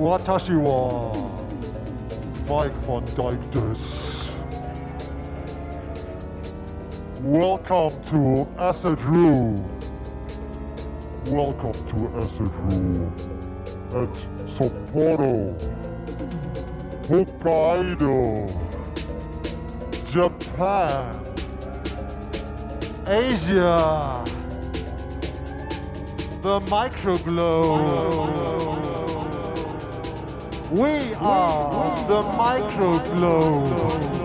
私はマイク・ファンダイクです Welcome to Acid Room Welcome to Acid Room at Sapporo Hokkaido Japan Asia the microglobe. We are the microglobe.